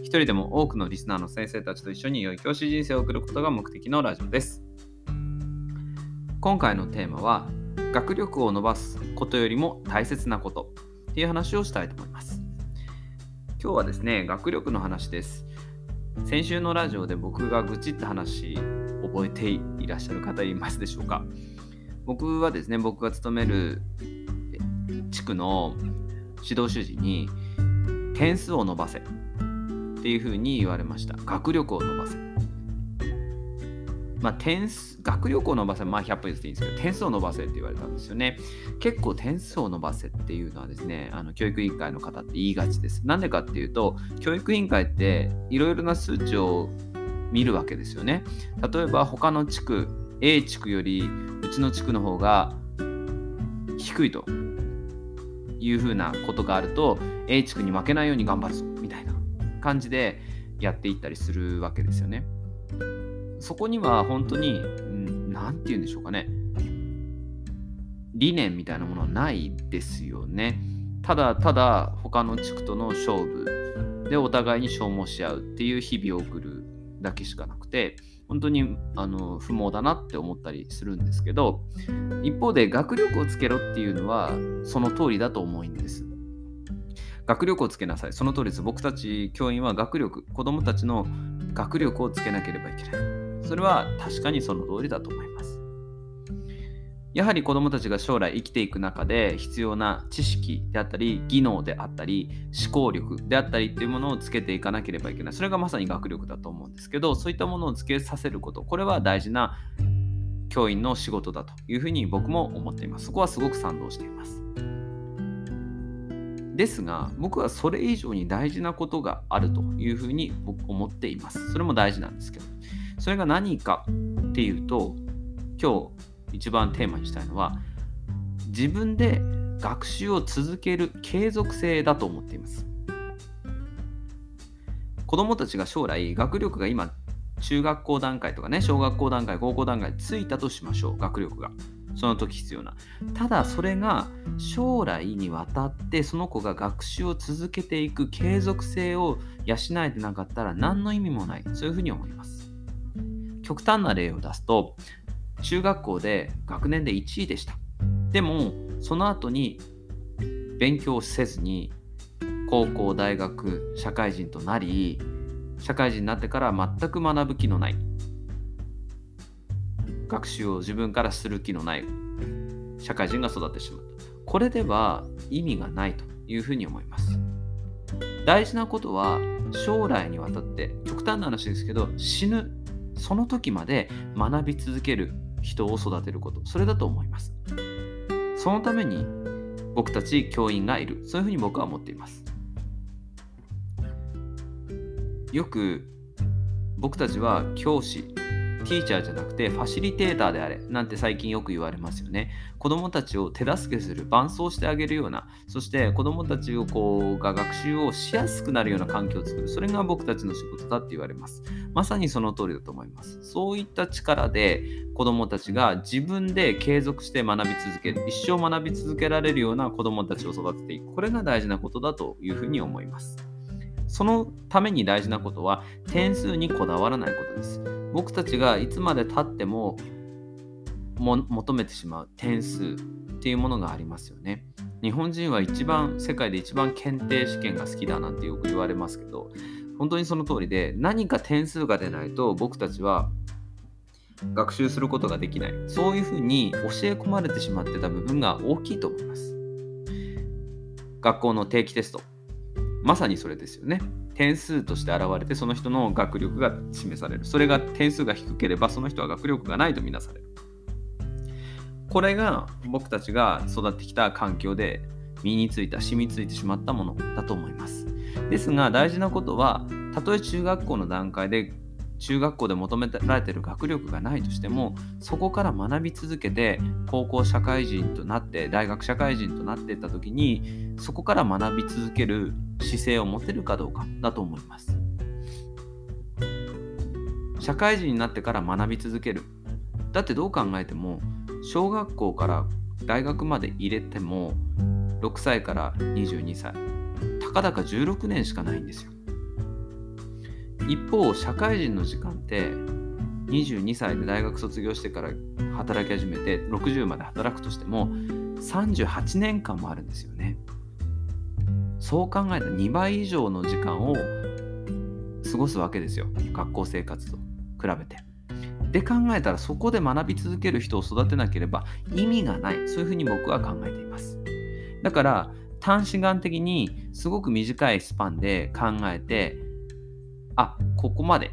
一人でも多くのリスナーの先生たちと一緒に良い教師人生を送ることが目的のラジオです。今回のテーマは、学力を伸ばすことよりも大切なことっていう話をしたいと思います。今日はですね、学力の話です。先週のラジオで僕が愚痴った話、覚えていらっしゃる方いますでしょうか？僕はですね、僕が勤める地区の指導主事に点数を伸ばせっていうふうに言われました。学力を伸ばせ。まあ、点数、学力を伸ばせ、まあ、100分でいいんですけど、点数を伸ばせって言われたんですよね。結構点数を伸ばせっていうのはですね、あの教育委員会の方って言いがちです。なんでかっていうと、教育委員会っていろいろな数値を見るわけですよね。例えば、他の地区、A 地区よりうちの地区の方が低いというふうなことがあると、A 地区に負けないように頑張る感じでやっていったりするわけですよね。そこには本当に何て言うんでしょうかね理念みたいなものはないですよね。ただただ他の地区との勝負でお互いに消耗し合うっていう日々を送るだけしかなくて本当にあの不毛だなって思ったりするんですけど一方で学力をつけろっていうのはその通りだと思うんです。学力をつけなさい。その通りです。僕たち教員は学力、子供たちの学力をつけなければいけない。それは確かにその通りだと思います。やはり子供たちが将来生きていく中で必要な知識であったり、技能であったり、思考力であったりっていうものをつけていかなければいけない。それがまさに学力だと思うんですけど、そういったものをつけさせること、これは大事な教員の仕事だというふうに僕も思っています。そこはすごく賛同しています。ですが、僕はそれ以上に大事なことがあるというふうに僕思っています。それも大事なんですけど。それが何かっていうと、今日一番テーマにしたいのは、自分で学習を続ける継続性だと思っています。子供たちが将来学力が今中学校段階とかね小学校段階高校段階ついたとしましょう学力がその時必要な。ただそれが将来にわたってその子が学習を続けていく継続性を養えてなかったら何の意味もない。そういうふうに思います。極端な例を出すと、中学校で学年で1位でした。でも、その後に勉強せずに高校、大学、社会人となり、社会人になってから全く学ぶ気のない学習を自分からする気のない社会人が育ってしまう。これでは意味がないというふうに思います。大事なことは将来にわたって極端な話ですけど死ぬその時まで学び続ける人を育てることそれだと思いますそのために僕たち教員がいるそういうふうに僕は思っていますよく僕たちは教師ティーチャーじゃなくてファシリテーターであれなんて最近よく言われますよね。子供たちを手助けする、伴走してあげるような、そして子供たちをこうが学習をしやすくなるような環境を作る。それが僕たちの仕事だって言われます。まさにその通りだと思います。そういった力で子供たちが自分で継続して学び続ける、一生学び続けられるような子供たちを育てていく。これが大事なことだというふうに思います。そのために大事なことは点数にこだわらないことです。僕たちがいつまでたっても求めてしまう点数っていうものがありますよね。日本人は一番世界で一番検定試験が好きだなんてよく言われますけど本当にその通りで何か点数が出ないと僕たちは学習することができないそういうふうに教え込まれてしまってた部分が大きいと思います学校の定期テストまさにそれですよね点数として現れてその人の学力が示される。それが点数が低ければその人は学力がないとみなされる。これが僕たちが育ってきた環境で身についた染みついてしまったものだと思います。ですが大事なことはたとえ中学校の段階で中学校で求められてる学力がないとしてもそこから学び続けて高校社会人となって大学社会人となっていった時にそこから学び続ける姿勢を持てるかどうかだと思います。社会人になってから学び続ける。だってどう考えても小学校から大学まで入れても6歳から22歳たかだか16年しかないんですよ。一方社会人の時間って22歳で大学卒業してから働き始めて60まで働くとしても38年間もあるんですよね。そう考えたら2倍以上の時間を過ごすわけですよ。学校生活と比べて。で考えたらそこで学び続ける人を育てなければ意味がない。そういうふうに僕は考えています。だから短視眼的にすごく短いスパンで考えてあここまで。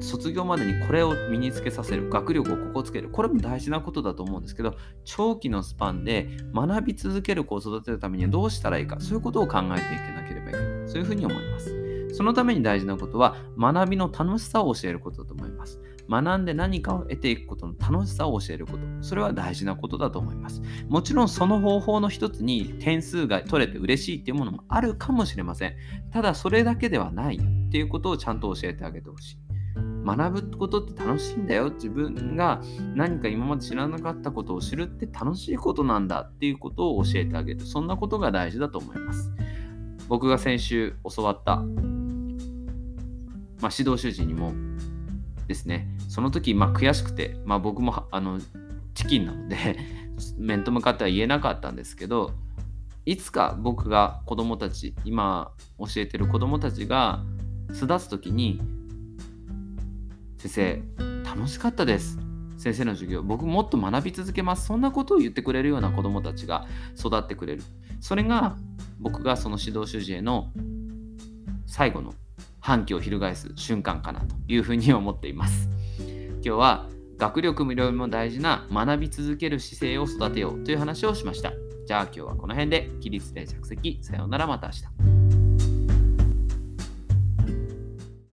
卒業までにこれを身につけさせる。学力をここつける。これも大事なことだと思うんですけど長期のスパンで学び続ける子を育てるためにはどうしたらいいかそういうことを考えていけなければいけない。そういうふうに思います。そのために大事なことは学びの楽しさを教えることだと思います。学んで何かを得ていくことの楽しさを教えること。それは大事なことだと思います。もちろんその方法の一つに点数が取れて嬉しいっていうものもあるかもしれません。ただそれだけではないっていうことをちゃんと教えてあげてほしい。学ぶことって楽しいんだよ自分が何か今まで知らなかったことを知るって楽しいことなんだっていうことを教えてあげる。そんなことが大事だと思います。僕が先週教わった、まあ、指導主人にもですね。その時、まあ、悔しくて、まあ、僕もあのチキンなので 面と向かっては言えなかったんですけどいつか僕が子供たち今教えてる子供たちが巣立つ時に先生楽しかったです。先生の授業僕もっと学び続けます。そんなことを言ってくれるような子供たちが育ってくれる。それが僕がその指導主事への最後の反旗を翻す瞬間かなというふうに思っています。今日は学力無料も大事な学び続ける姿勢を育てようという話をしました。じゃあ今日はこの辺で起立で着席さようならまた明日。